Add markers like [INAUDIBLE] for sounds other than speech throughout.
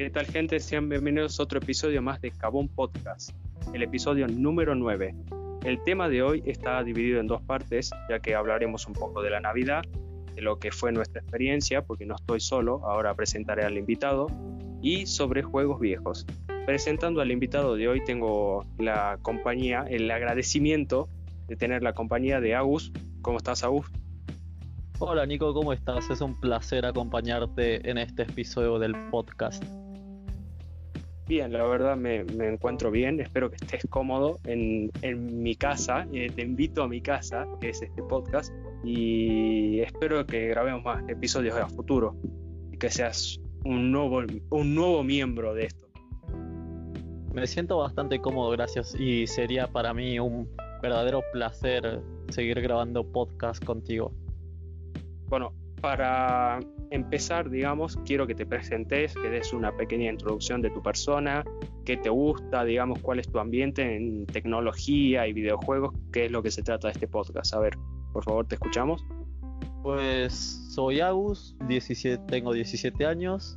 ¿Qué tal gente? Sean bienvenidos a otro episodio más de Cabón Podcast, el episodio número 9. El tema de hoy está dividido en dos partes, ya que hablaremos un poco de la Navidad, de lo que fue nuestra experiencia, porque no estoy solo, ahora presentaré al invitado, y sobre juegos viejos. Presentando al invitado de hoy tengo la compañía, el agradecimiento de tener la compañía de Agus. ¿Cómo estás, Agus? Hola Nico, ¿cómo estás? Es un placer acompañarte en este episodio del podcast. Bien, la verdad me, encuentro bien, espero que estés cómodo en, mi casa, eh, te invito a mi casa, que es este podcast, y espero que grabemos más episodios a futuro y que seas un nuevo, un nuevo miembro de esto. Me siento bastante cómodo, gracias, y sería para mí un verdadero placer seguir grabando podcast contigo. Bueno, para empezar, digamos, quiero que te presentes, que des una pequeña introducción de tu persona, qué te gusta, digamos, cuál es tu ambiente en tecnología y videojuegos, qué es lo que se trata de este podcast. A ver, por favor, te escuchamos. Pues soy Agus, 17, tengo 17 años,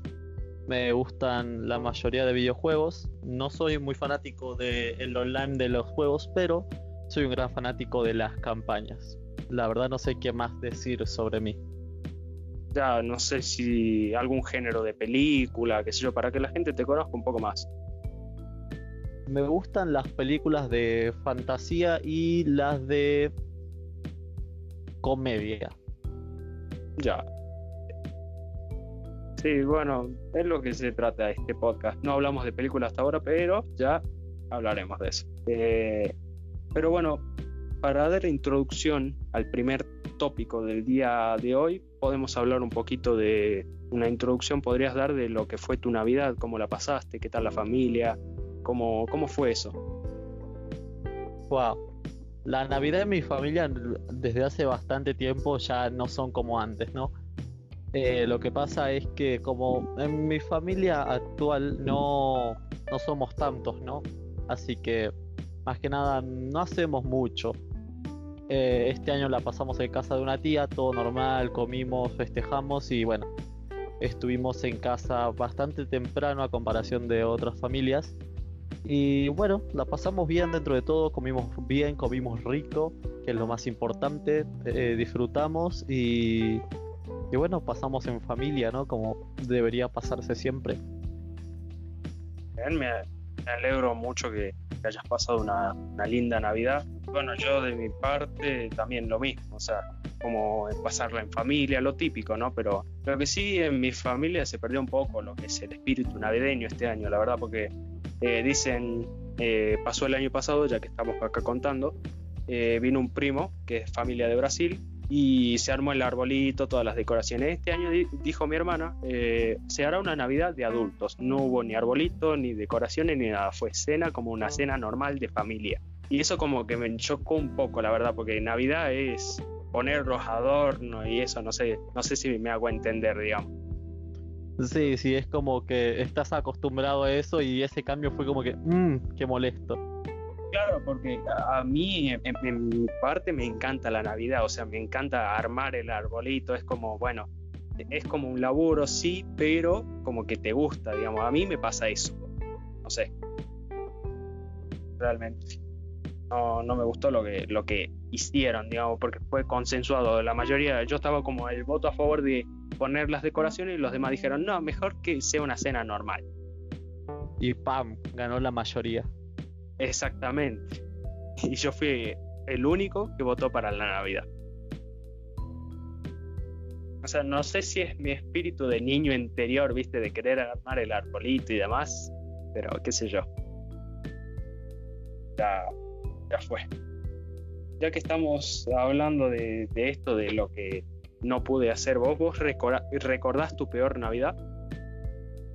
me gustan la mayoría de videojuegos, no soy muy fanático del online de los juegos, pero soy un gran fanático de las campañas. La verdad no sé qué más decir sobre mí ya no sé si algún género de película, qué sé yo, para que la gente te conozca un poco más. Me gustan las películas de fantasía y las de comedia. Ya. Sí, bueno, es lo que se trata de este podcast. No hablamos de películas hasta ahora, pero ya hablaremos de eso. Eh, pero bueno, para dar introducción al primer tópico del día de hoy, podemos hablar un poquito de una introducción, podrías dar de lo que fue tu Navidad, cómo la pasaste, qué tal la familia, cómo, cómo fue eso. Wow. La Navidad en mi familia desde hace bastante tiempo ya no son como antes, ¿no? Eh, lo que pasa es que como en mi familia actual no, no somos tantos, ¿no? Así que más que nada no hacemos mucho. Eh, este año la pasamos en casa de una tía, todo normal, comimos, festejamos y bueno, estuvimos en casa bastante temprano a comparación de otras familias. Y bueno, la pasamos bien dentro de todo, comimos bien, comimos rico, que es lo más importante, eh, disfrutamos y, bueno, pasamos en familia, ¿no? Como debería pasarse siempre. me, me alegro mucho que, hayas pasado una, linda Navidad. Bueno, yo de mi parte también lo mismo, o sea, como pasarla en familia, lo típico, ¿no? Pero lo que sí en mi familia se perdió un poco lo que es el espíritu navideño este año, la verdad, porque eh, dicen, eh, pasó el año pasado, ya que estamos acá contando, eh, vino un primo que es familia de Brasil y se armó el arbolito, todas las decoraciones. Este año dijo mi hermana, eh, se hará una Navidad de adultos. No hubo ni arbolito, ni decoraciones, ni nada. Fue cena como una cena normal de familia. Y eso como que me chocó un poco, la verdad, porque Navidad es poner los adornos y eso, no sé, no sé si me hago entender, digamos. Sí, sí, es como que estás acostumbrado a eso y ese cambio fue como que, mmm, qué molesto. Claro, porque a mí, en, mi parte, me encanta la Navidad, o sea, me encanta armar el arbolito, es como, bueno, es como un laburo, sí, pero como que te gusta, digamos, a mí me pasa eso, no sé, realmente. No, no me gustó lo que, lo que hicieron, digamos, porque fue consensuado. La mayoría, yo estaba como el voto a favor de poner las decoraciones y los demás dijeron, no, mejor que sea una cena normal. Y pam, ganó la mayoría. Exactamente. [LAUGHS] Y yo fui el único que votó para la Navidad. O sea, no sé si es mi espíritu de niño interior, viste, de querer armar el arbolito y demás, pero qué sé yo. Ya, ya fue. Ya que estamos hablando de, esto, de lo que no pude hacer vos, ¿vos recordás tu peor Navidad?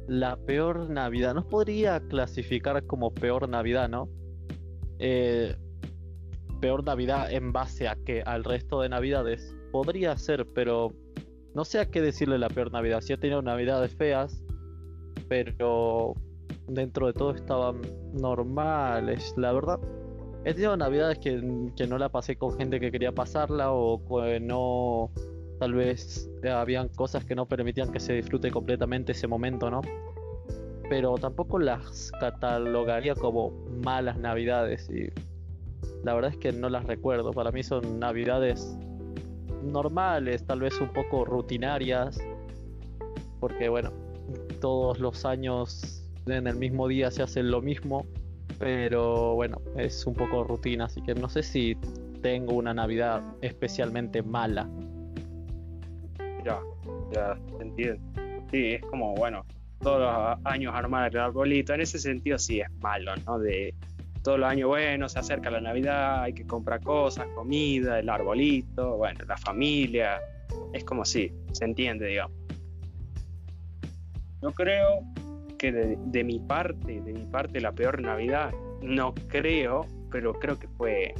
la peor Navidad. No podría clasificar como peor Navidad, ¿no? Eh, peor Navidad en base a que al resto de Navidades. Podría ser, pero no sé a qué decirle la peor Navidad. Sí he tenido Navidades feas, pero dentro de todo estaban normales. La verdad, he tenido Navidades que, que no la pasé con gente que quería pasarla o que no tal vez habían cosas que no permitían que se disfrute completamente ese momento, ¿no? pero tampoco las catalogaría como malas navidades y la verdad es que no las recuerdo. Para mí son navidades normales, tal vez un poco rutinarias, porque bueno, todos los años en el mismo día se hacen lo mismo, pero bueno, es un poco rutina, así que no sé si tengo una Navidad especialmente mala. Ya, ya, entiendo. Sí, es como, bueno, todos los años armar el arbolito, en ese sentido sí es malo, ¿no? De todos los años, bueno, se acerca la Navidad, hay que comprar cosas, comida, el arbolito, bueno, la familia, es como sí, se entiende, digamos. Yo creo que de, mi parte, de mi parte, la peor Navidad, no creo, pero creo que fue,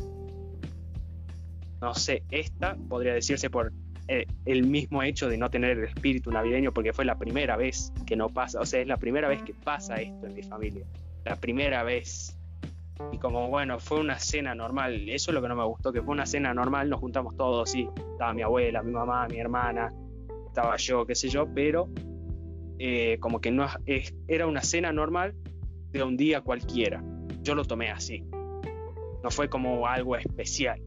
no sé, esta podría decirse por eh, el mismo hecho de no tener el espíritu navideño, porque fue la primera vez que no pasa, o sea, es la primera vez que pasa esto en mi familia, la primera vez. Y como bueno, fue una cena normal, eso es lo que no me gustó, que fue una cena normal, nos juntamos todos, sí, estaba mi abuela, mi mamá, mi hermana, estaba yo, qué sé yo, pero eh, como que no era una cena normal de un día cualquiera. Yo lo tomé así. No fue como algo especial.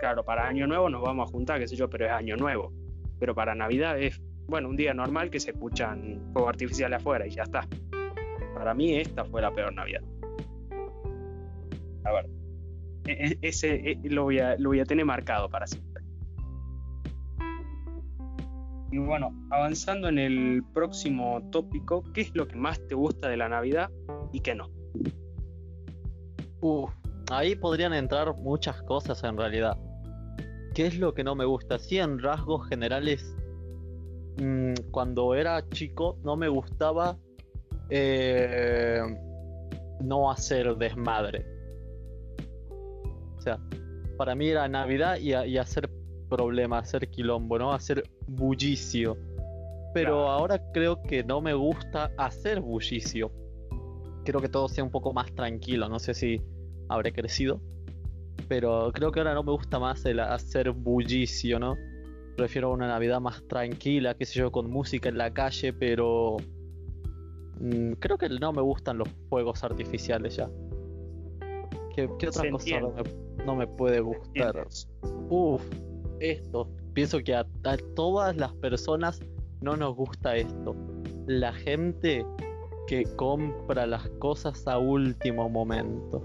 Claro, para Año Nuevo nos vamos a juntar, qué sé yo, pero es Año Nuevo. Pero para Navidad es, bueno, un día normal que se escuchan fuegos artificiales afuera y ya está. Para mí esta fue la peor Navidad. A ver, e, e, ese e, lo voy a, lo voy a tener marcado para siempre. Y bueno, avanzando en el próximo tópico, ¿qué es lo que más te gusta de la Navidad y qué no? ahí podrían entrar muchas cosas en realidad. ¿Qué es lo que no me gusta? Sí, en rasgos generales, mm, cuando era chico no me gustaba eh, no hacer desmadre. O sea, para mí era Navidad y, y hacer problema, hacer quilombo, ¿no? Hacer bullicio. Pero ahora creo que no me gusta hacer bullicio. Quiero que todo sea un poco más tranquilo. No sé si habré crecido. Pero creo que ahora no me gusta más el hacer bullicio, ¿no? Prefiero una Navidad más tranquila, qué sé yo, con música en la calle, pero... Mm, creo que no me gustan los fuegos artificiales ya. ¿Qué, otra cosa no me, no me, puede gustar? Uf, esto. Pienso que a, todas las personas no nos gusta esto. La gente que compra las cosas a último momento.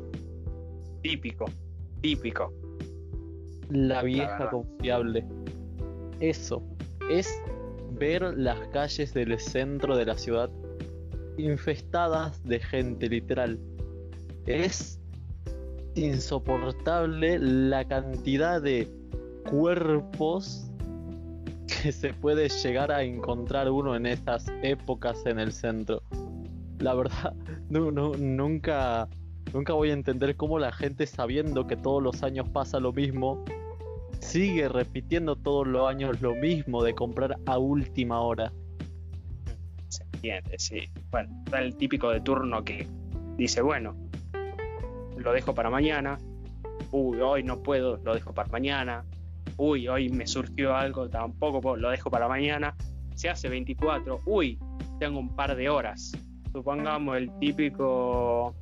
Típico, típico. La vieja confiable. Eso es ver las calles del centro de la ciudad infestadas de gente, literal. Es insoportable la cantidad de cuerpos que se puede llegar a encontrar uno en estas épocas en el centro. La verdad, [LAUGHS] no, nunca, nunca voy a entender cómo la gente sabiendo que todos los años pasa lo mismo, sigue repitiendo todos los años lo mismo de comprar a última hora. Se entiende, sí. Bueno, está el típico de turno que dice, bueno, lo dejo para mañana, uy, hoy no puedo, lo dejo para mañana, uy, hoy me surgió algo, tampoco lo dejo para mañana. Se hace 24, uy, tengo un par de horas. Supongamos el típico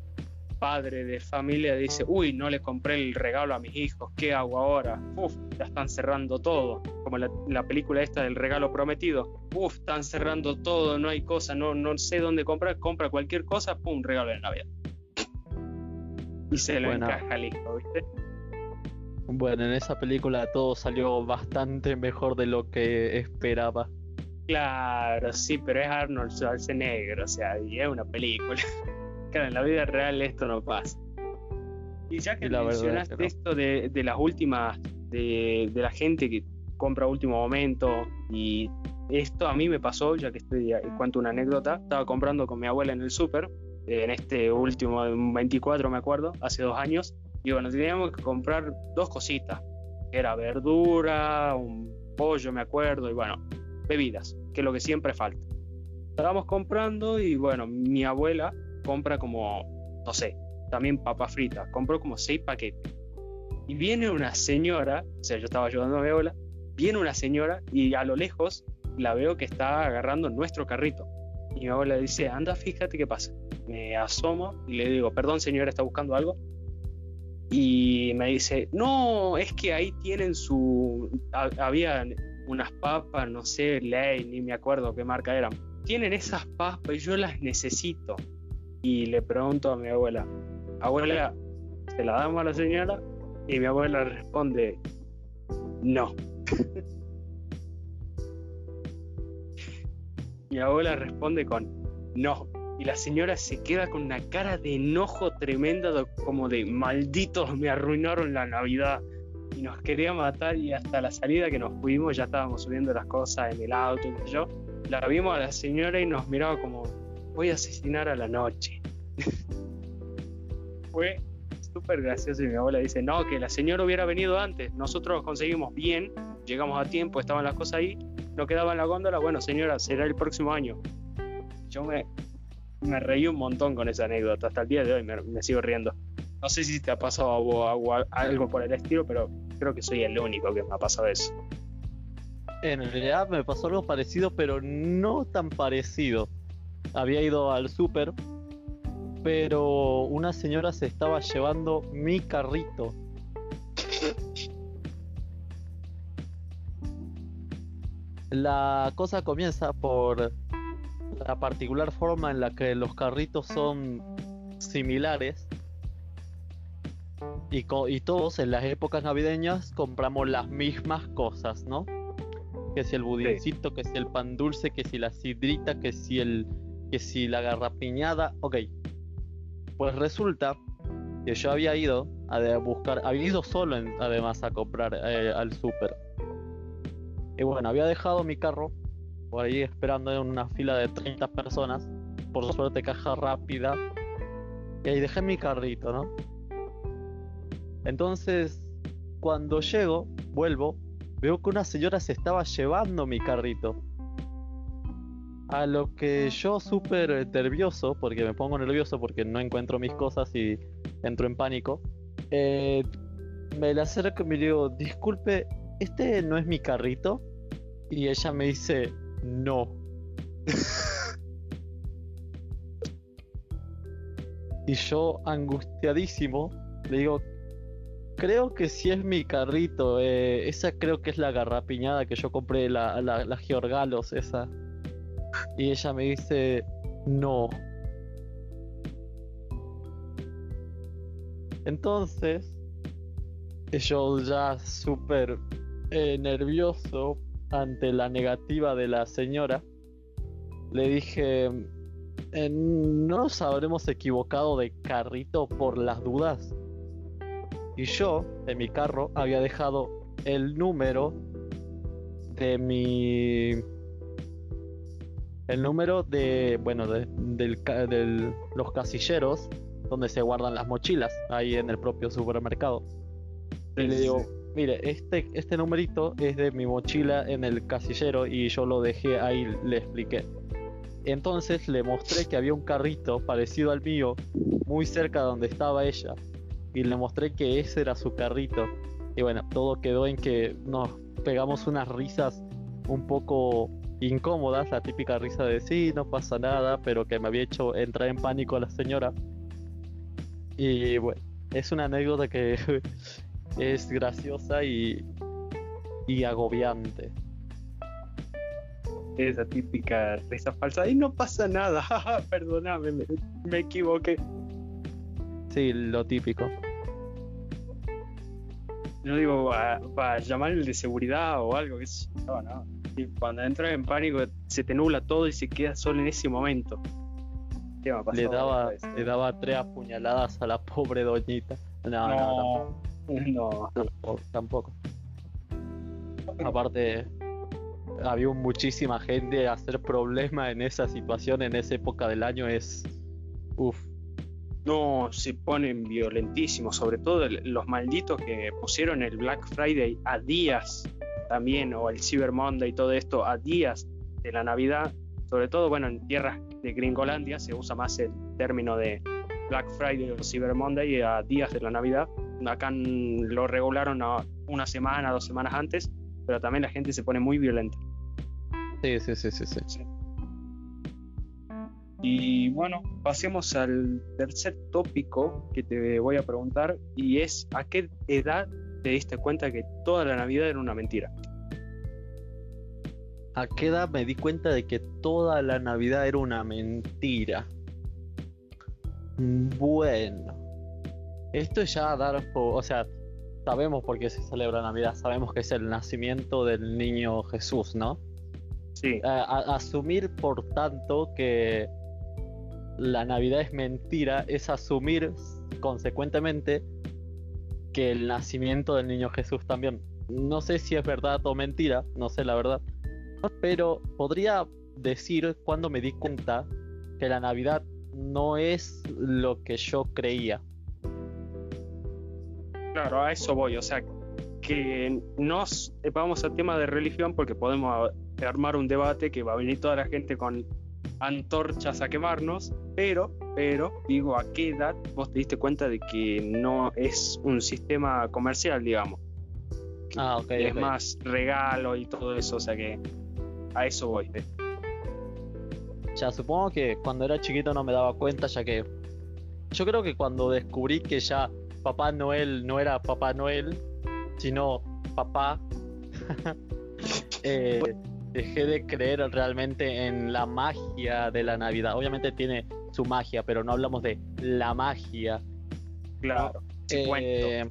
padre de familia dice, uy, no le compré el regalo a mis hijos, ¿qué hago ahora? Uf, ya están cerrando todo. Como la, película esta del regalo prometido. Uf, están cerrando todo, no hay cosa, no, no sé dónde comprar, compra cualquier cosa, pum, regalo de Navidad. Y se lo encaja listo, ¿viste? Bueno, en esa película todo salió bastante mejor de lo que esperaba. Claro, sí, pero es Arnold Schwarzenegger, o sea, y es una película. [LAUGHS] claro, en la vida real esto no pasa. Y ya que mencionaste esto de, las últimas, de, la gente que compra a último momento, y esto a mí me pasó, ya que estoy, cuento una anécdota, estaba comprando con mi abuela en el súper, en este último 24 me acuerdo, hace dos años, y bueno, teníamos que comprar dos cositas. Era verdura, un pollo, me acuerdo, y bueno, bebidas, que es lo que siempre falta. Estábamos comprando y bueno, mi abuela compra como, no sé, también papa frita. Compró como seis paquetes. Y viene una señora, o sea, yo estaba ayudando a mi abuela, viene una señora y a lo lejos la veo que está agarrando nuestro carrito. y mi abuela dice, anda, fíjate qué pasa. Me asomo y le digo, perdón señora, ¿está buscando algo? Y me dice, no, es que ahí tienen su... Había unas papas, no sé, ley, ni me acuerdo qué marca eran. Tienen esas papas y yo las necesito. Y le pregunto a mi abuela, abuela, ¿se la damos a la señora? Y mi abuela responde, no. [LAUGHS] mi abuela responde con, no. Y la señora se queda con una cara de enojo tremenda, como de malditos, me arruinaron la Navidad. Y nos quería matar y hasta la salida que nos fuimos ya estábamos subiendo las cosas en el auto y yo. La vimos a la señora y nos miraba como, voy a asesinar a la noche. [LAUGHS] Fue súper gracioso y mi abuela dice, no, que la señora hubiera venido antes, nosotros conseguimos bien, llegamos a tiempo, estaban las cosas ahí, no quedaba en la góndola, bueno señora, será el próximo año. Yo me, me reí un montón con esa anécdota, hasta el día de hoy me, sigo riendo. No sé si te ha pasado algo por el estilo, pero creo que soy el único que me ha pasado eso. En realidad me pasó algo parecido, pero no tan parecido. Había ido al súper pero una señora se estaba llevando mi carrito. La cosa comienza por la particular forma en la que los carritos son similares y, y, todos en las épocas navideñas compramos las mismas cosas, ¿no? Que si el budincito, que si el pan dulce, que si la sidrita, que si el que si la garrapiñada, ok. Pues resulta que yo había ido a buscar, había ido solo además a comprar eh, al súper. Y bueno, había dejado mi carro por ahí esperando en una fila de 30 personas, por suerte caja rápida, y ahí dejé mi carrito, ¿no? Entonces, cuando llego, vuelvo, veo que una señora se estaba llevando mi carrito. A lo que yo súper nervioso, porque me pongo nervioso porque no encuentro mis cosas y entro en pánico, eh, me le acerco y me digo, disculpe, ¿este no es mi carrito? Y ella me dice, no. [LAUGHS] y yo, angustiadísimo, le digo, creo que sí es mi carrito. Eh, esa creo que es la garrapiñada que yo compré, la, la, la Georgalos, esa. Y ella me dice, no. Entonces, yo ya súper eh, nervioso ante la negativa de la señora, le dije, eh, ¿no nos habremos equivocado de carrito por las dudas? Y yo, en mi carro, había dejado el número de mi el número de, bueno, de, los casilleros donde se guardan las mochilas, ahí en el propio supermercado. Y le digo, mire, este, este numerito es de mi mochila en el casillero y yo lo dejé ahí, le expliqué. Entonces le mostré que había un carrito parecido al mío, muy cerca de donde estaba ella. Y le mostré que ese era su carrito. Y bueno, todo quedó en que nos pegamos unas risas un poco incómodas, la típica risa de sí, no pasa nada, pero que me había hecho entrar en pánico a la señora. Y bueno, es una anécdota que [LAUGHS] es graciosa y, y agobiante. Esa típica risa falsa. Y no pasa nada, [LAUGHS] perdóname, me, equivoqué. Sí, lo típico. No digo para llamar el de seguridad o algo, que no, no. Y cuando entras en pánico se te nubla todo y se queda solo en ese momento. Le daba, le daba tres apuñaladas a la pobre doñita. No, no, no. [LAUGHS] No, tampoco. Aparte, había muchísima gente. Hacer problema en esa situación, en esa época del año, es. Uf. No, se ponen violentísimos. Sobre todo los malditos que pusieron el Black Friday a días también, o el Cyber Monday y todo esto a días de la Navidad, sobre todo, bueno, en tierras de Gringolandia se usa más el término de Black Friday o Cyber Monday a días de la Navidad. Acá lo regularon una semana, dos semanas antes, pero también la gente se pone muy violenta. Sí, sí, sí, sí, sí. Y bueno, pasemos al tercer tópico que te voy a preguntar y es ¿a qué edad te diste cuenta que toda la Navidad era una mentira? ¿A qué edad me di cuenta de que toda la Navidad era una mentira? Bueno, esto ya dar, o sea, sabemos por qué se celebra Navidad, sabemos que es el nacimiento del niño Jesús, ¿no? Sí. asumir, por tanto, que la Navidad es mentira, es asumir consecuentemente que el nacimiento del niño Jesús también. No sé si es verdad o mentira, no sé la verdad, pero podría decir cuando me di cuenta que la Navidad no es lo que yo creía. Claro, a eso voy, o sea, que nos vamos al tema de religión porque podemos armar un debate que va a venir toda la gente con antorchas a quemarnos, pero, pero, digo, ¿a qué edad vos te diste cuenta de que no es un sistema comercial, digamos? Ah, ok. Es más regalo y todo eso, o sea que a eso voy. Ya, supongo que cuando era chiquito no me daba cuenta, ya que yo creo que cuando descubrí que ya Papá Noel no era Papá Noel, sino papá, [LAUGHS] eh, dejé de creer realmente en la magia de la Navidad. Obviamente tiene su magia, pero no hablamos de la magia. Claro. Eh,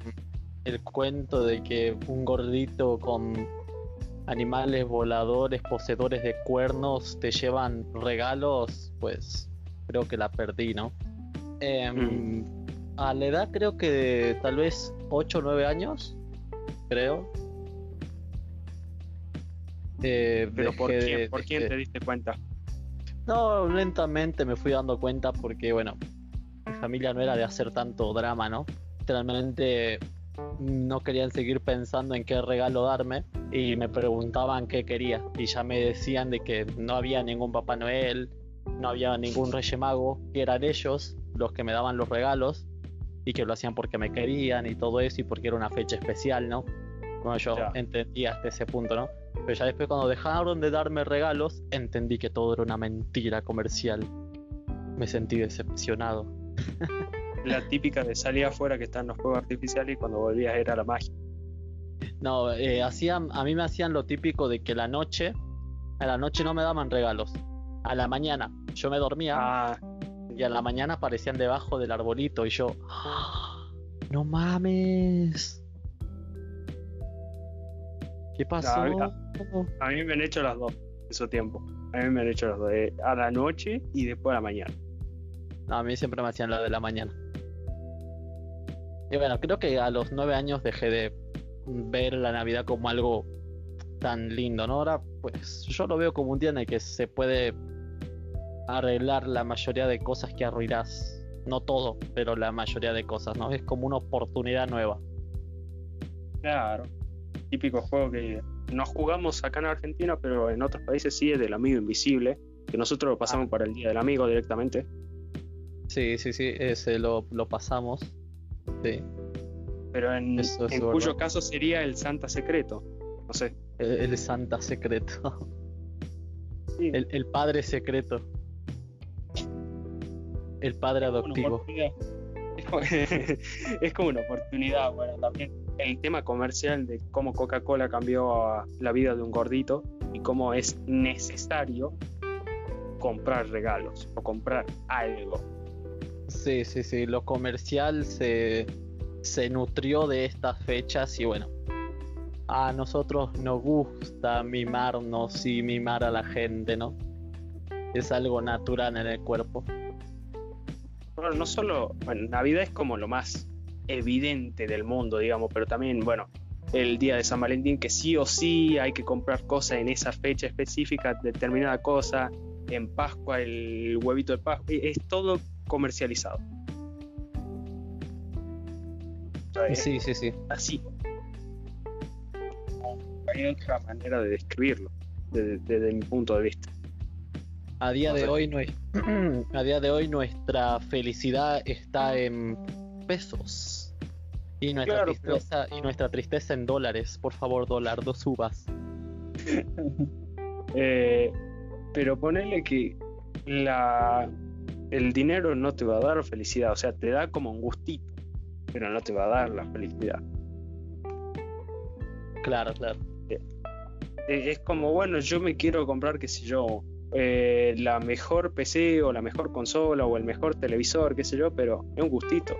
el cuento de que un gordito con animales voladores, poseedores de cuernos, te llevan regalos, pues creo que la perdí, ¿no? Mm. A la edad creo que tal vez 8 o 9 años, creo, eh, ¿Pero por quién, por quién te diste cuenta? No, lentamente me fui dando cuenta porque, bueno, mi familia no era de hacer tanto drama, ¿no? Literalmente no querían seguir pensando en qué regalo darme y me preguntaban qué quería y ya me decían de que no había ningún Papá Noel, no había ningún Rey Mago, que eran ellos los que me daban los regalos y que lo hacían porque me querían y todo eso y porque era una fecha especial, ¿no? Bueno, yo entendía hasta ese punto, ¿no? Pero ya después cuando dejaron de darme regalos, entendí que todo era una mentira comercial. Me sentí decepcionado. [LAUGHS] La típica de salir afuera que están los fuegos artificiales y cuando volvías era la magia. No, eh, hacían, a mí me hacían lo típico de que la noche, a la noche no me daban regalos. A la mañana yo me dormía ah. Y a la mañana aparecían debajo del arbolito y yo, ¡Ah! no mames. ¿Qué pasó? a, mí me han hecho las dos, eso tiempo. A mí me han hecho las dos, eh, a la noche y después a la mañana. a mí siempre me hacían la de la mañana. Y bueno, creo que a los nueve años dejé de ver la Navidad como algo tan lindo, ¿no? Ahora, pues yo lo veo como un día en el que se puede arreglar la mayoría de cosas que arruinas. No todo, pero la mayoría de cosas, ¿no? Es como una oportunidad nueva. Claro, típico juego que no jugamos acá en Argentina, pero en otros países sí es del amigo invisible, que nosotros lo pasamos ah. para el Día del Amigo directamente. Sí, sí, sí, ese lo, pasamos. Sí. Pero en, en cuyo caso sería el Santa Secreto. No sé. El, Santa Secreto. El, el, Padre Secreto. El Padre Adoptivo. [LAUGHS] es como una oportunidad, bueno, también el tema comercial de cómo Coca-Cola cambió la vida de un gordito y cómo es necesario comprar regalos o comprar algo. Sí, sí, sí, lo comercial se, se nutrió de estas fechas y bueno, a nosotros nos gusta mimarnos y mimar a la gente, ¿no? Es algo natural en el cuerpo. Bueno, no solo, bueno, Navidad es como lo más evidente del mundo, digamos, pero también, bueno, el día de San Valentín, que sí o sí hay que comprar cosas en esa fecha específica, determinada cosa, en Pascua el huevito de Pascua, es todo comercializado. Sí, sí, sí. Así. Hay otra manera de describirlo, desde, mi punto de vista. A día de hoy no [CLEARS THROAT] es, a día de hoy nuestra felicidad está en pesos. Y nuestra, tristeza, y nuestra tristeza en dólares. Por favor, dólar, dos uvas. [LAUGHS] Eh, pero ponele que la el dinero no te va a dar felicidad, o sea, te da como un gustito, pero no te va a dar la felicidad. Claro, claro. Eh, Es como, bueno, yo me quiero comprar, qué sé yo, eh, la mejor PC o la mejor consola o el mejor televisor, qué sé yo, pero es un gustito.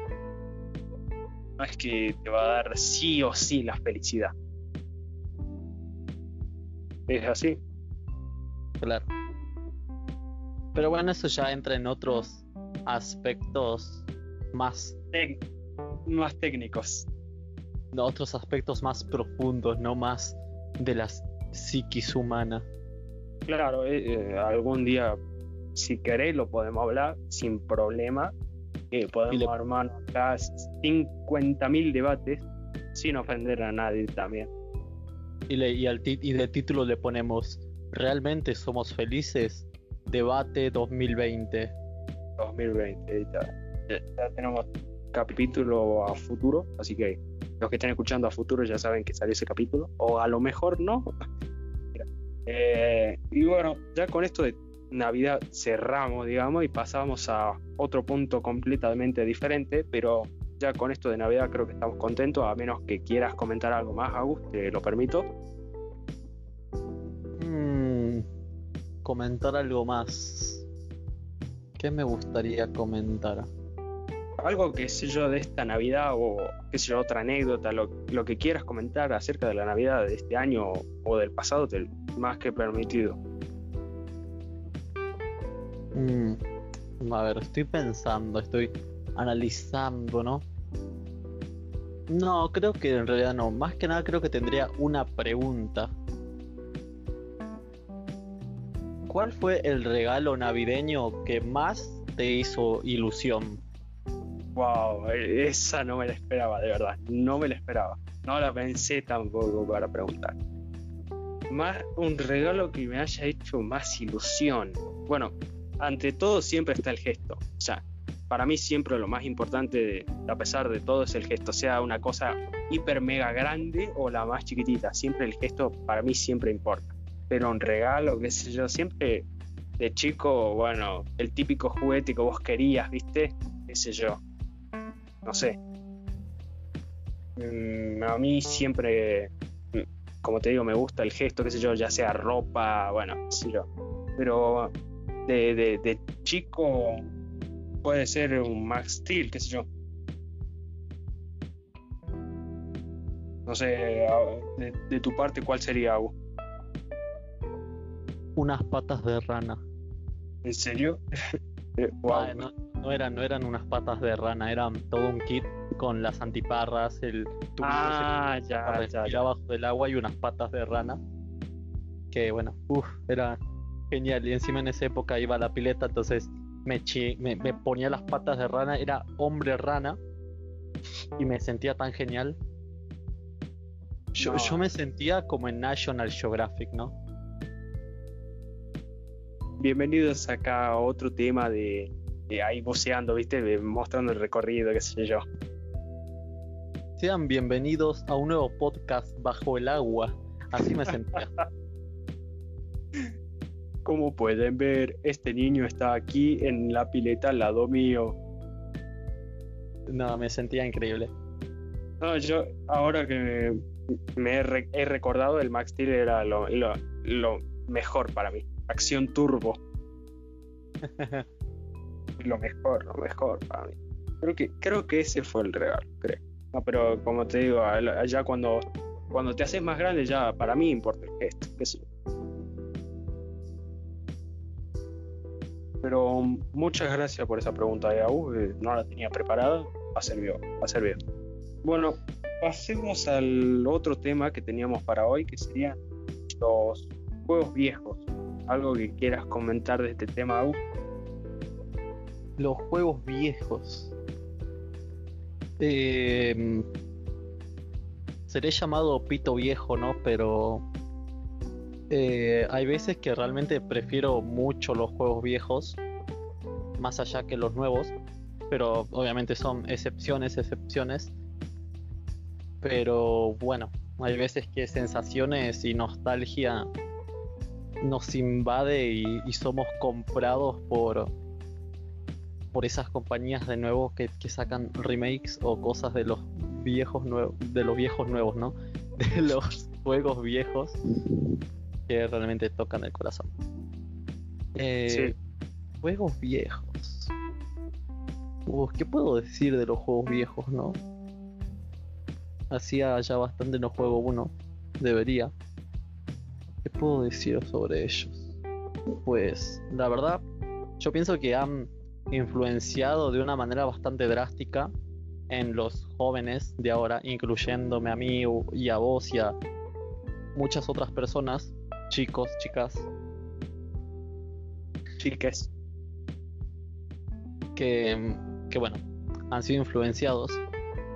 No es que te va a dar sí o sí la felicidad. Es así. Claro. Pero bueno, eso ya entra en otros aspectos más, Tec- más técnicos. otros aspectos más profundos, no más de la psiquis humana. Claro, eh, eh, algún día, si queréis, lo podemos hablar sin problema. Eh, podemos le- armar acá 50.000 debates sin ofender a nadie también. Y, le, y, al y de título le ponemos ¿Realmente somos felices? Debate 2020. 2020. y Ya, tenemos capítulo a futuro, así que los que estén escuchando a futuro ya saben que salió ese capítulo, o a lo mejor no. Eh, y bueno, ya con esto de Navidad cerramos, digamos, y pasamos a otro punto completamente diferente, pero ya con esto de Navidad creo que estamos contentos, a menos que quieras comentar algo más, Agus, te lo permito. Mm, comentar algo más. ¿Qué me gustaría comentar? Algo que sé yo de esta Navidad o qué sé yo, otra anécdota, lo, lo que quieras comentar acerca de la Navidad de este año o, del pasado, más que permitido. Mm, a ver, estoy pensando, estoy analizando, ¿no? No, creo que en realidad no. Más que nada creo que tendría una pregunta. ¿Cuál fue el regalo navideño que más te hizo ilusión? Wow, e- esa no me la esperaba, de verdad, no me la esperaba. No la pensé tampoco para preguntar. Más un regalo que me haya hecho más ilusión. Bueno, ante todo siempre está el gesto. O sea, para mí siempre lo más importante, a pesar de todo, es el gesto. Sea una cosa hiper mega grande o la más chiquitita. Siempre el gesto para mí siempre importa. Pero un regalo, qué sé yo, siempre de chico, bueno, el típico juguete que vos querías, ¿viste? Qué sé yo. No sé. Mm, a mí siempre, como te digo, me gusta el gesto, qué sé yo, ya sea ropa, bueno, qué sé yo. Pero de, de, de chico puede ser un Max Steel, qué sé yo. No sé, de, de tu parte, ¿cuál sería, Agus? Unas patas de rana. ¿En serio? [LAUGHS] Eh, wow. No, no eran, no eran unas patas de rana, eran todo un kit con las antiparras, el tubito Ah, ya, ya, ya. abajo del agua y unas patas de rana. Que bueno, uff, era genial. Y encima en esa época iba a la pileta, entonces me, chi- me, me ponía las patas de rana, era hombre rana y me sentía tan genial. Yo, No. yo me sentía como en National Geographic, ¿no? Bienvenidos acá a otro tema de ahí buceando, ¿viste? De- mostrando el recorrido, qué sé yo. Sean bienvenidos a un nuevo podcast bajo el agua. Así me sentía. [LAUGHS] Como pueden ver, este niño está aquí en la pileta al lado mío. No, me sentía increíble. No, yo ahora que me he, re- he recordado, el Max Steel era lo, lo- lo mejor para mí. Acción turbo. [LAUGHS] lo mejor, lo mejor para mí. Creo que, creo que ese fue el regalo, creo. No, pero como te digo, al- allá cuando, cuando te haces más grande, ya para mí importa el gesto. Pero muchas gracias por esa pregunta de AU, no la tenía preparada, ha servido, ha servido. Bueno, pasemos al otro tema que teníamos para hoy, que serían los juegos viejos. Algo que quieras comentar de este tema, AU. Los juegos viejos. Eh, seré llamado pito viejo, ¿no? Pero eh, hay veces que realmente prefiero mucho los juegos viejos, más allá que los nuevos. Pero obviamente son excepciones, excepciones. Pero bueno, hay veces que sensaciones y nostalgia nos invade y, y somos comprados por por esas compañías de nuevo que, que sacan remakes o cosas de los viejos nuevos, de los viejos nuevos, ¿no? [LAUGHS] De los juegos viejos que realmente tocan el corazón. Eh, Juegos viejos. ¿Qué puedo decir de los juegos viejos, no? Hacía ya bastante no juego uno. Debería. ¿Qué puedo decir sobre ellos? Pues, la verdad, yo pienso que han influenciado de una manera bastante drástica en los jóvenes de ahora, incluyéndome a mí y a vos y a muchas otras personas, chicos, chicas. Chiques. Que, que bueno, han sido influenciados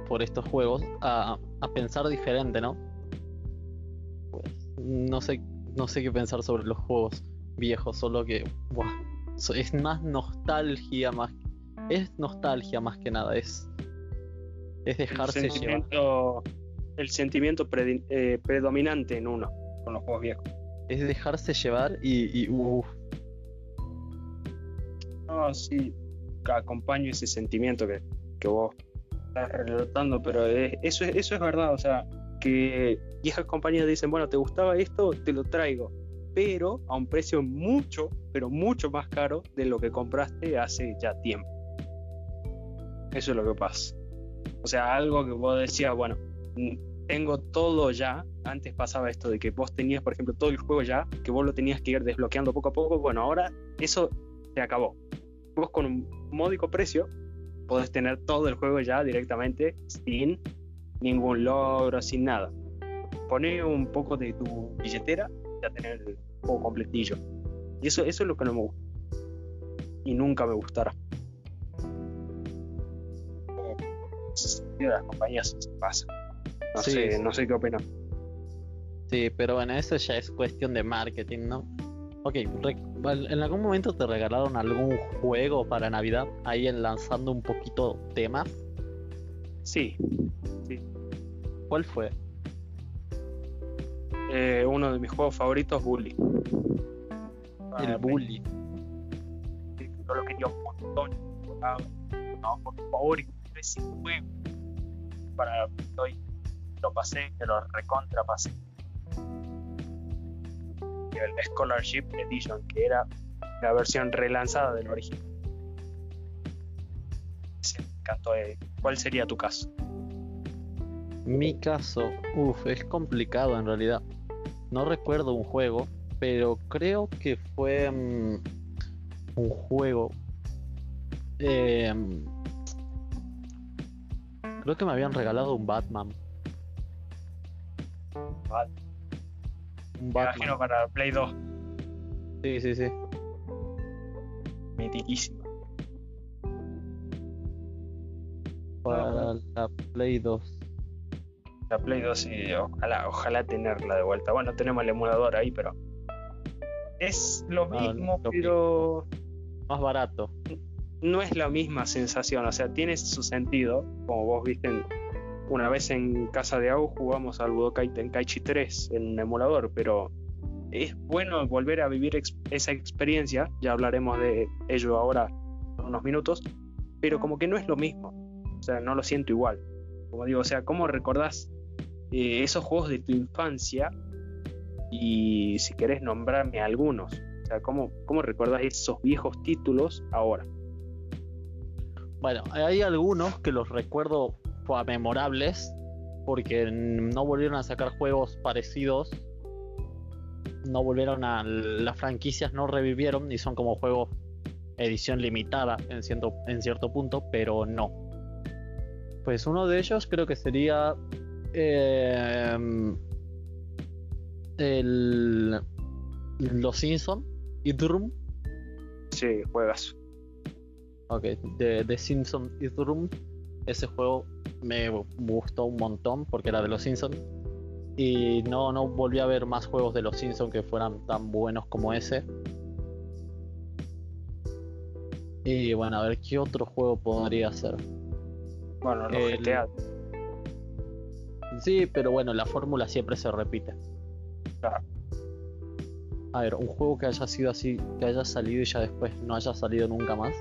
por estos juegos a, a pensar diferente, ¿no? Pues no sé, no sé qué pensar sobre los juegos viejos, solo que buah, es más nostalgia más es nostalgia más que nada, es es El dejarse llevar. el sentimiento eh, predominante en uno con los juegos viejos. Es dejarse llevar y, y uff, No, sí, acompaño ese sentimiento que, que vos estás relatando, pero es- eso, es, eso es verdad, o sea, que viejas compañías dicen, bueno, ¿te gustaba esto? Te lo traigo, pero a un precio mucho, pero mucho más caro de lo que compraste hace ya tiempo. Eso es lo que pasa. O sea, algo que vos decías, bueno, mm, tengo todo ya. Antes pasaba esto de que vos tenías, por ejemplo, todo el juego ya, que vos lo tenías que ir desbloqueando poco a poco. Bueno, ahora eso se acabó. Vos con un módico precio podés tener todo el juego ya directamente sin ningún logro, sin nada. Poné un poco de tu billetera ya tenés juego completillo. Y eso, eso es lo que no me gusta. Y nunca me gustará. Las compañías se pasa. No Sí, sé, sí. no sé qué opinas. Sí, pero bueno, eso ya es cuestión de marketing, ¿no? Ok, ¿en algún momento te regalaron algún juego para Navidad? Ahí en lanzando un poquito temas. Sí, ¿Cuál fue? Eh, uno de mis juegos favoritos, Bully. El Ah, Bully. me- Yo lo quería un montón. No, por favor, ese juego. Para hoy lo pasé, que lo recontra pasé. Y El Scholarship Edition, que era la versión relanzada del original. Ese me encantó. eh. ¿Cuál sería tu caso? Mi caso, uff, es complicado en realidad. No recuerdo un juego, pero creo que fue mm, un juego. em, creo que me habían regalado un Batman. Bat- Un Me Batman. imagino para Play 2. Sí, sí, sí. Mitiquísima. Para la Play 2. La Play 2, sí, ojalá, ojalá tenerla de vuelta. Bueno, tenemos el emulador ahí, pero. Es lo Ah, mismo, lo pero Más barato. no es la misma sensación. O sea, tiene su sentido. Como vos viste, en- una vez en casa de Au jugamos al Budokai Tenkaichi 3 en un emulador, pero es bueno volver a vivir ex- esa experiencia. Ya hablaremos de ello ahora en unos minutos, pero como que no es lo mismo. O sea, no lo siento igual. Como digo, o sea, ¿cómo recordás eh, esos juegos de tu infancia? Y si querés nombrarme algunos. O sea, ¿cómo, cómo recordás esos viejos títulos ahora? Bueno, hay algunos que los recuerdo memorables porque no volvieron a sacar juegos parecidos. No volvieron a. Las franquicias no revivieron y son como juegos edición limitada en cierto, en cierto punto, pero no. Pues uno de ellos creo que sería. Em, el. Los Simpson y Drum. Sí, juegas. Ok, de, de Simpson Is Room. Ese juego me gustó un montón porque era de los Simpsons. Y no, no volví a ver más juegos de los Simpsons que fueran tan buenos como ese. Y bueno, a ver qué otro juego podría ser. Bueno, los El- GTA. Sí, pero bueno, la fórmula siempre se repite. A ver, un juego que haya sido así, que haya salido y ya después no haya salido nunca más.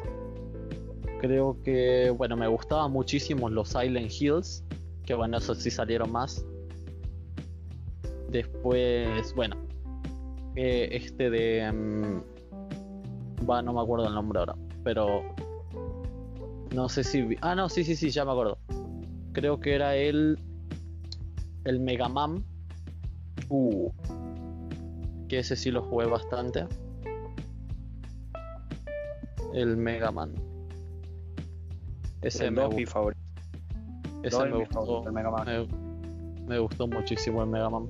creo que, bueno, me gustaban muchísimo los Silent Hills, que bueno, esos sí salieron más. Después, bueno, eh, este de... mm, Va, no me acuerdo el nombre ahora, pero... No sé si... Ah, no, sí, sí, sí, ya me acuerdo. Creo que era el... El Mega Man, Uh, que ese sí lo jugué bastante. El Mega Man. Ese me, mi favorito. ese me gustó. el Mega Man. Me, me gustó muchísimo el Mega Man.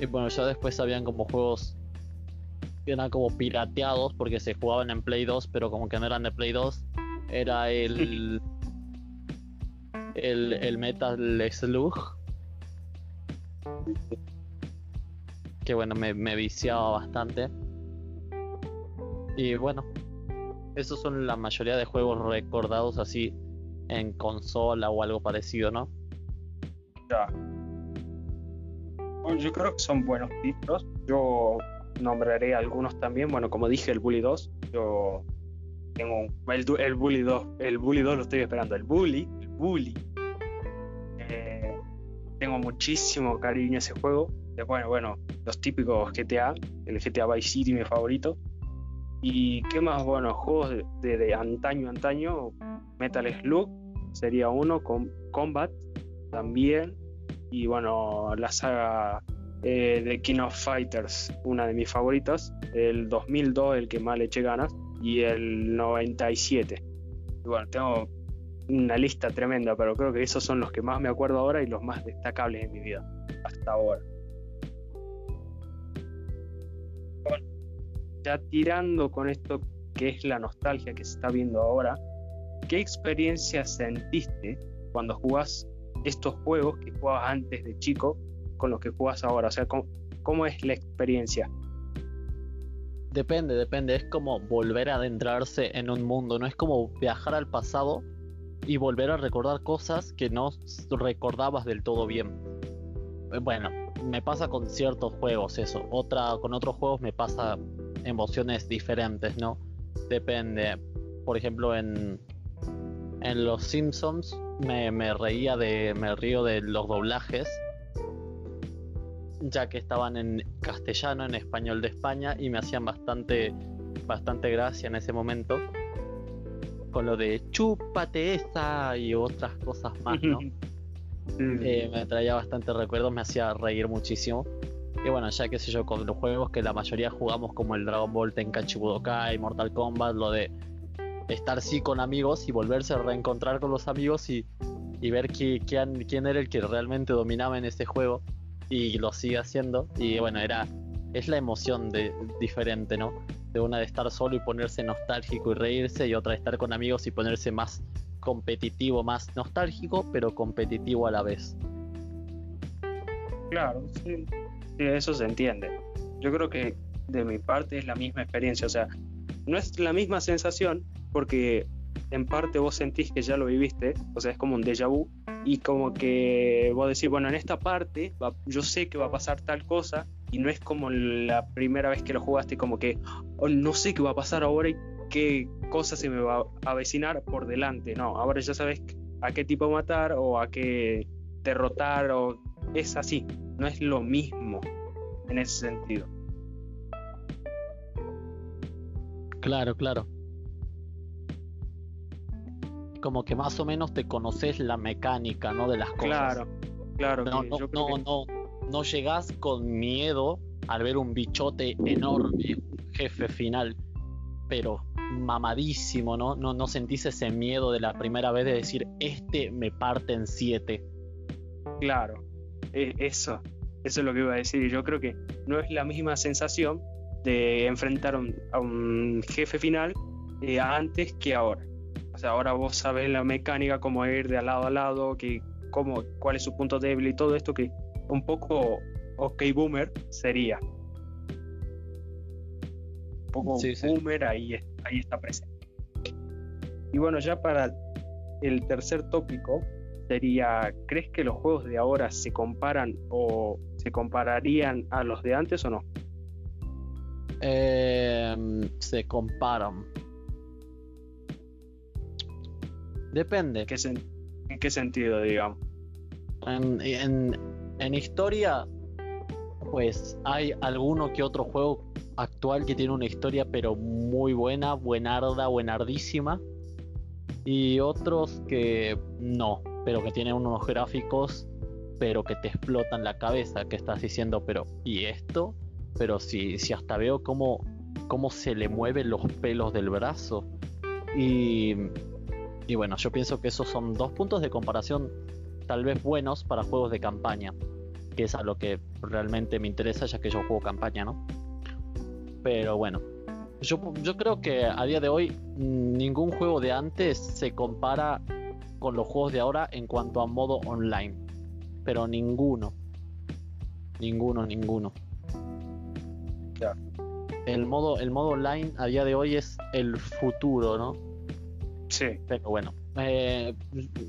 Y bueno, ya después habían como juegos que eran como pirateados porque se jugaban en Play 2, pero como que no eran de Play 2. Era el. [LAUGHS] el, Metal Slug. Que bueno, me, viciaba bastante. Y bueno, esos son la mayoría de juegos recordados así en consola o algo parecido, ¿no? Ya. Yo creo que son buenos títulos. Yo nombraré algunos también. Bueno, como dije, el Bully 2. Yo tengo un- el, el Bully 2. El Bully 2 lo estoy esperando. El Bully. Bully. Eh, tengo muchísimo cariño a ese juego. Después, bueno, los típicos GTA. El GTA Vice City, mi favorito. Y qué más, bueno, juegos de antaño, antaño. Metal Slug sería uno. Con Combat también. Y bueno, la saga eh, de King of Fighters, una de mis favoritas. El 2002, el que más le eché ganas. Y el 97. Y bueno, tengo una lista tremenda, pero creo que esos son los que más me acuerdo ahora y los más destacables en mi vida hasta ahora. Ya tirando con esto que es la nostalgia que se está viendo ahora, ¿qué experiencia sentiste cuando jugás estos juegos que jugabas antes de chico con los que jugás ahora? O sea, ¿cómo, cómo es la experiencia? Depende, depende. Es como volver a adentrarse en un mundo. No es como viajar al pasado y volver a recordar cosas que no recordabas del todo bien. Eh, Bueno, me pasa con ciertos juegos eso. Otra, con otros juegos me pasa emociones diferentes, ¿no? Depende. Por ejemplo, en, en Los Simpsons me, me reía de. me río de los doblajes. Ya que estaban en castellano, en español de España, y me hacían bastante, bastante gracia en ese momento. Con lo de chúpate esa y otras cosas más, ¿no? [LAUGHS] Mm, Eh, me traía bastante recuerdos, me hacía reír muchísimo. Y bueno, ya qué sé yo, con los juegos que la mayoría jugamos como el Dragon Ball, Tenkaichi Budokai, Mortal Kombat, lo de estar sí con amigos y volverse a reencontrar con los amigos y, y ver qui- quién, quién era el que realmente dominaba en ese juego y lo sigue haciendo. Y bueno, era es la emoción de, diferente, ¿no? De una de estar solo y ponerse nostálgico y reírse y otra de estar con amigos y ponerse más competitivo, más nostálgico, pero competitivo a la vez. Claro, sí, sí, eso se entiende. Yo creo que de mi parte es la misma experiencia, o sea, no es la misma sensación porque en parte vos sentís que ya lo viviste, o sea, es como un déjà vu y como que vos decís, bueno, en esta parte yo sé que va a pasar tal cosa y no es como la primera vez que lo jugaste, como que "Oh, no sé qué va a pasar ahora y qué cosa se me va a avecinar por delante, no, ahora ya sabes a qué tipo matar o a qué derrotar o es así, no es lo mismo en ese sentido. Claro, claro. Como que más o menos te conoces la mecánica, ¿no? De las cosas. Claro, claro. No, no, que- no, no llegás con miedo al ver un bichote enorme, un jefe final, pero mamadísimo, ¿no? No, no sentís ese miedo de la primera vez de decir, este me parte en siete. Claro, e- eso, eso es lo que iba a decir. Yo creo que no es la misma sensación de enfrentar un- a un jefe final eh, antes que ahora. O sea, ahora vos sabés la mecánica, cómo ir de lado a lado, que, cómo, cuál es su punto débil y todo esto que un poco OK Boomer sería. Un poco Sí, sí. Boomer ahí, ahí está presente. Y bueno, ya para el tercer tópico, sería, ¿crees que los juegos de ahora se comparan o se compararían a los de antes o no? Eh, se comparan. Depende. ¿En qué, en qué sentido, digamos? En, en- en historia, pues hay alguno que otro juego actual que tiene una historia pero muy buena, buenarda, buenardísima. Y otros que no, pero que tienen unos gráficos pero que te explotan la cabeza, que estás diciendo, pero ¿y esto? Pero si, si hasta veo cómo, cómo se le mueven los pelos del brazo. Y, y bueno, yo pienso que esos son dos puntos de comparación tal vez buenos para juegos de campaña, que es a lo que realmente me interesa ya que yo juego campaña, ¿no? Pero bueno, yo, yo creo que a día de hoy mm, ningún juego de antes se compara con los juegos de ahora en cuanto a modo online, pero ninguno, ninguno, ninguno. Claro. El modo, el modo online a día de hoy es el futuro, ¿no? Sí, Pero bueno, eh,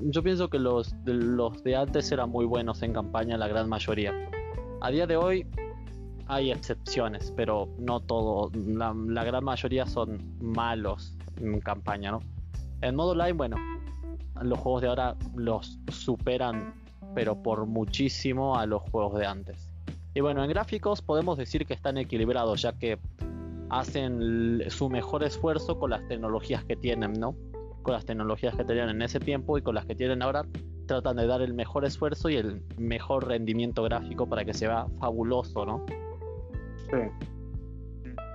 yo pienso que los, los de antes eran muy buenos en campaña, la gran mayoría. A día de hoy hay excepciones, pero no todo. La, la gran mayoría son malos en campaña, ¿no? En modo online, bueno, los juegos de ahora los superan, pero por muchísimo a los juegos de antes. Y bueno, en gráficos podemos decir que están equilibrados, ya que hacen su mejor esfuerzo con las tecnologías que tienen, ¿no? Con las tecnologías que tenían en ese tiempo y con las que tienen ahora, tratan de dar el mejor esfuerzo y el mejor rendimiento gráfico para que se vea fabuloso, ¿no? sí.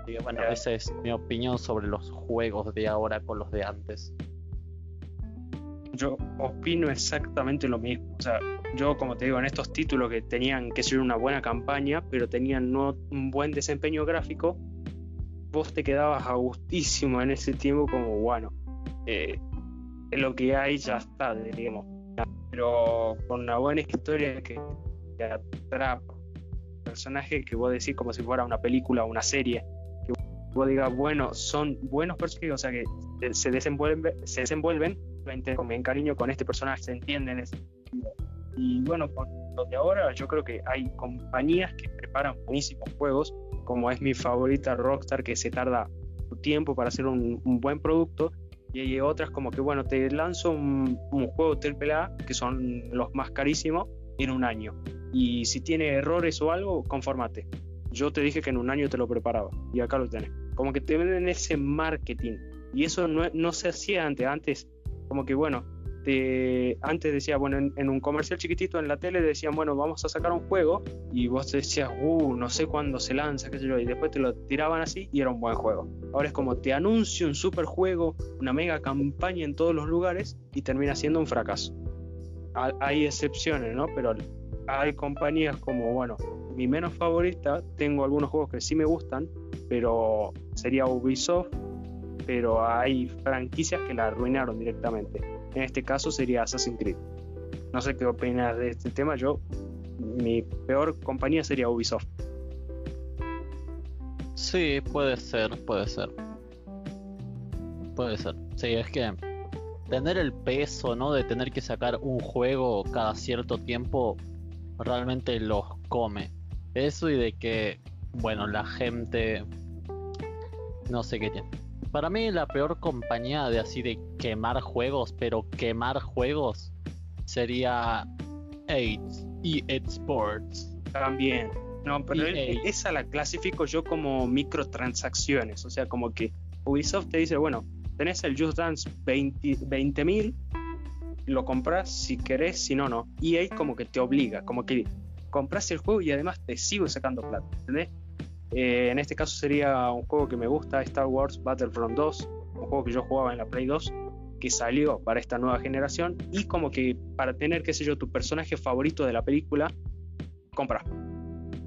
Y bueno, esa es mi opinión sobre los juegos de ahora con los de antes. Yo opino exactamente lo mismo. O sea, yo, como te digo, en estos títulos que tenían que ser una buena campaña, pero tenían no un buen desempeño gráfico, vos te quedabas a gustísimo en ese tiempo, como bueno, eh, lo que hay ya está, digamos. Pero con una buena historia que te atrapa, personajes que vos decís como si fuera una película o una serie, que vos digas, bueno, son buenos personajes, o sea, que se desenvuelven, se desenvuelven con bien cariño con este personaje, se entienden. sentido. Y bueno, con lo de ahora, yo creo que hay compañías que preparan buenísimos juegos, como es mi favorita Rockstar, que se tarda tiempo para hacer un, un buen producto. Y hay otras como que, bueno, te lanzo un, un juego AAA, que son los más carísimos, en un año. Y si tiene errores o algo, confórmate. Yo te dije que en un año te lo preparaba. Y acá lo tenés. Como que te venden ese marketing. Y eso no, no se hacía antes. Antes como que bueno, te- antes decía, bueno, en, un comercial chiquitito en la tele decían, bueno, vamos a sacar un juego y vos decías, uh, no sé cuándo se lanza, qué sé yo, y después te lo tiraban así y era un buen juego. Ahora es como te anuncio un super juego, una mega campaña en todos los lugares y termina siendo un fracaso. Ha- Hay excepciones, ¿no? Pero hay compañías como, bueno, mi menos favorita, tengo algunos juegos que sí me gustan, pero sería Ubisoft pero hay franquicias que la arruinaron directamente. En este caso sería Assassin's Creed. No sé qué opinas de este tema. Yo, mi peor compañía sería Ubisoft. Sí, puede ser, puede ser. Puede ser. Sí, es que tener el peso, ¿no? De tener que sacar un juego cada cierto tiempo realmente los come. Eso y de que, bueno, la gente no sé qué tiene. Para mí la peor compañía de así de quemar juegos, pero quemar juegos sería 8 y Sports. También. No, pero EA. esa la clasifico yo como microtransacciones. O sea, como que Ubisoft te dice, bueno, tenés el Just Dance 20 mil, lo compras si querés, si no, no. EA como que te obliga, como que compras el juego y además te sigo sacando plata, ¿entendés? Eh, en este caso sería un juego que me gusta, Star Wars Battlefront 2, un juego que yo jugaba en la Play 2, que salió para esta nueva generación y como que para tener, qué sé yo, tu personaje favorito de la película, compra.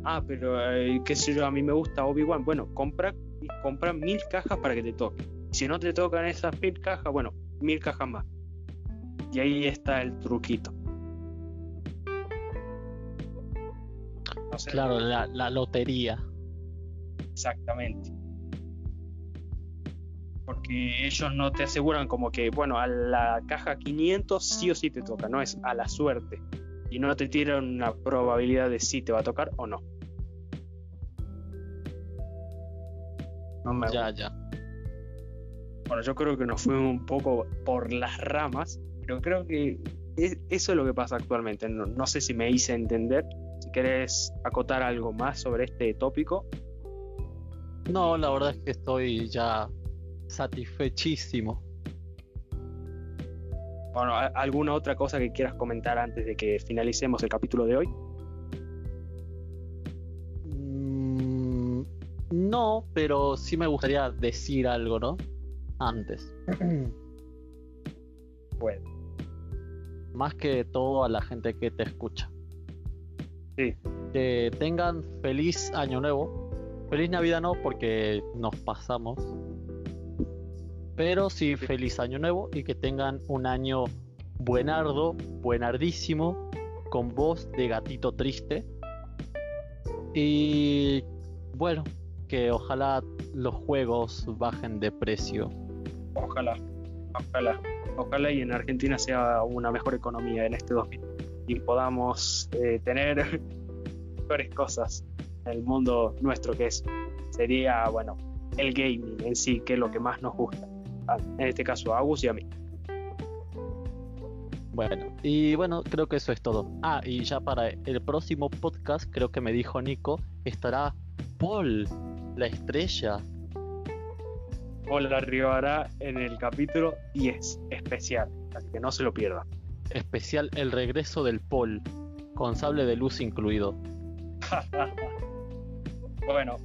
Ah, pero eh, qué sé yo, a mí me gusta Obi-Wan. Bueno, compra, compra mil cajas para que te toque. Si no te tocan esas mil cajas, bueno, mil cajas más. Y ahí está el truquito. Claro, la, la lotería. Exactamente. Porque ellos no te aseguran como que, bueno, a la caja 500 sí o sí te toca, no es a la suerte. Y no te tiran una probabilidad de si te va a tocar o no. No me Ya, ya. Bueno, yo creo que nos fuimos un poco por las ramas Pero creo que eso es lo que pasa actualmente. No, sé si me hice entender. Si querés acotar algo más sobre este tópico. No, la verdad es que estoy ya satisfechísimo. Bueno, ¿alguna otra cosa que quieras comentar antes de que finalicemos el capítulo de hoy? Mm, no, pero sí me gustaría decir algo, ¿no? Antes. [CLEARS THROAT] bueno más que todo a la gente que te escucha. Sí. Que tengan feliz año nuevo. Feliz Navidad no, porque nos pasamos. Pero sí, feliz año nuevo y que tengan un año buenardo, buenardísimo, con voz de gatito triste. Y bueno, que ojalá los juegos bajen de precio. Ojalá, ojalá ojalá y en Argentina sea una mejor economía en este 2000 y podamos eh, tener [LAUGHS] mejores cosas el mundo nuestro que es sería bueno el gaming en sí que es lo que más nos gusta ah, en este caso a Agus y a mí bueno, y bueno, creo que eso es todo. Ah, y ya para el próximo podcast, creo que me dijo Nico, estará Paul, la estrella, Paul arribará en el capítulo 10 especial, así que no se lo pierda. Especial El regreso del Paul, con sable de luz incluido. [LAUGHS] bueno,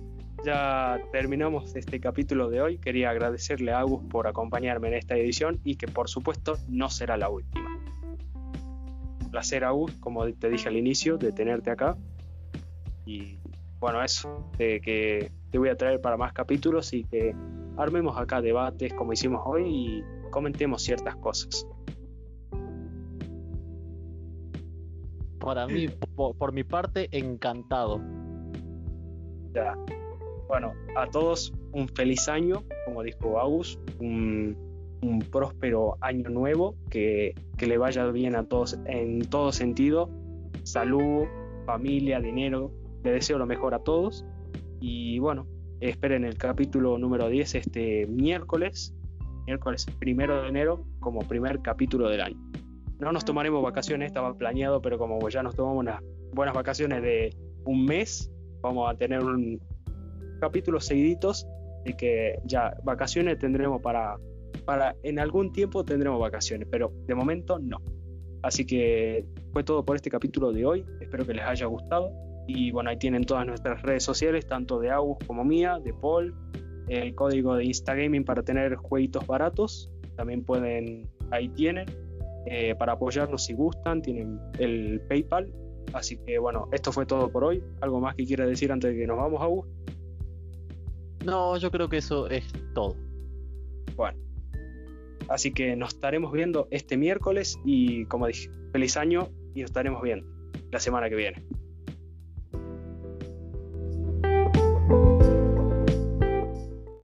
ya terminamos este capítulo de hoy. Quería agradecerle a Agus por acompañarme en esta edición y que por supuesto no será la última. Un placer Agus, como te dije al inicio, de tenerte acá. Y bueno, eso, de que te voy a traer para más capítulos y que armemos acá debates como hicimos hoy y comentemos ciertas cosas. Para mí, por, mi parte, encantado. Ya. Bueno, a todos un feliz año, como dijo Agus, un, próspero año nuevo, que, que le vaya bien a todos en todo sentido, salud, familia, dinero, le deseo lo mejor a todos y bueno, esperen el capítulo número 10 este miércoles, miércoles primero de enero, como primer capítulo del año. No nos tomaremos vacaciones, estaba planeado, pero como ya nos tomamos unas buenas vacaciones de un mes, vamos a tener un capítulo seguiditos y que ya vacaciones tendremos para, para, en algún tiempo tendremos vacaciones, pero de momento no. Así que fue todo por este capítulo de hoy, espero que les haya gustado y bueno, ahí tienen todas nuestras redes sociales, tanto de Agus como mía, de Paul, el código de Instagaming para tener jueguitos baratos. También pueden, ahí tienen, eh, para apoyarnos si gustan, tienen el PayPal. Así que bueno, esto fue todo por hoy. ¿Algo más que quiera decir antes de que nos vamos, Agus? No, yo creo que eso es todo. Bueno, así que nos estaremos viendo este miércoles y como dije, feliz año y nos estaremos viendo la semana que viene.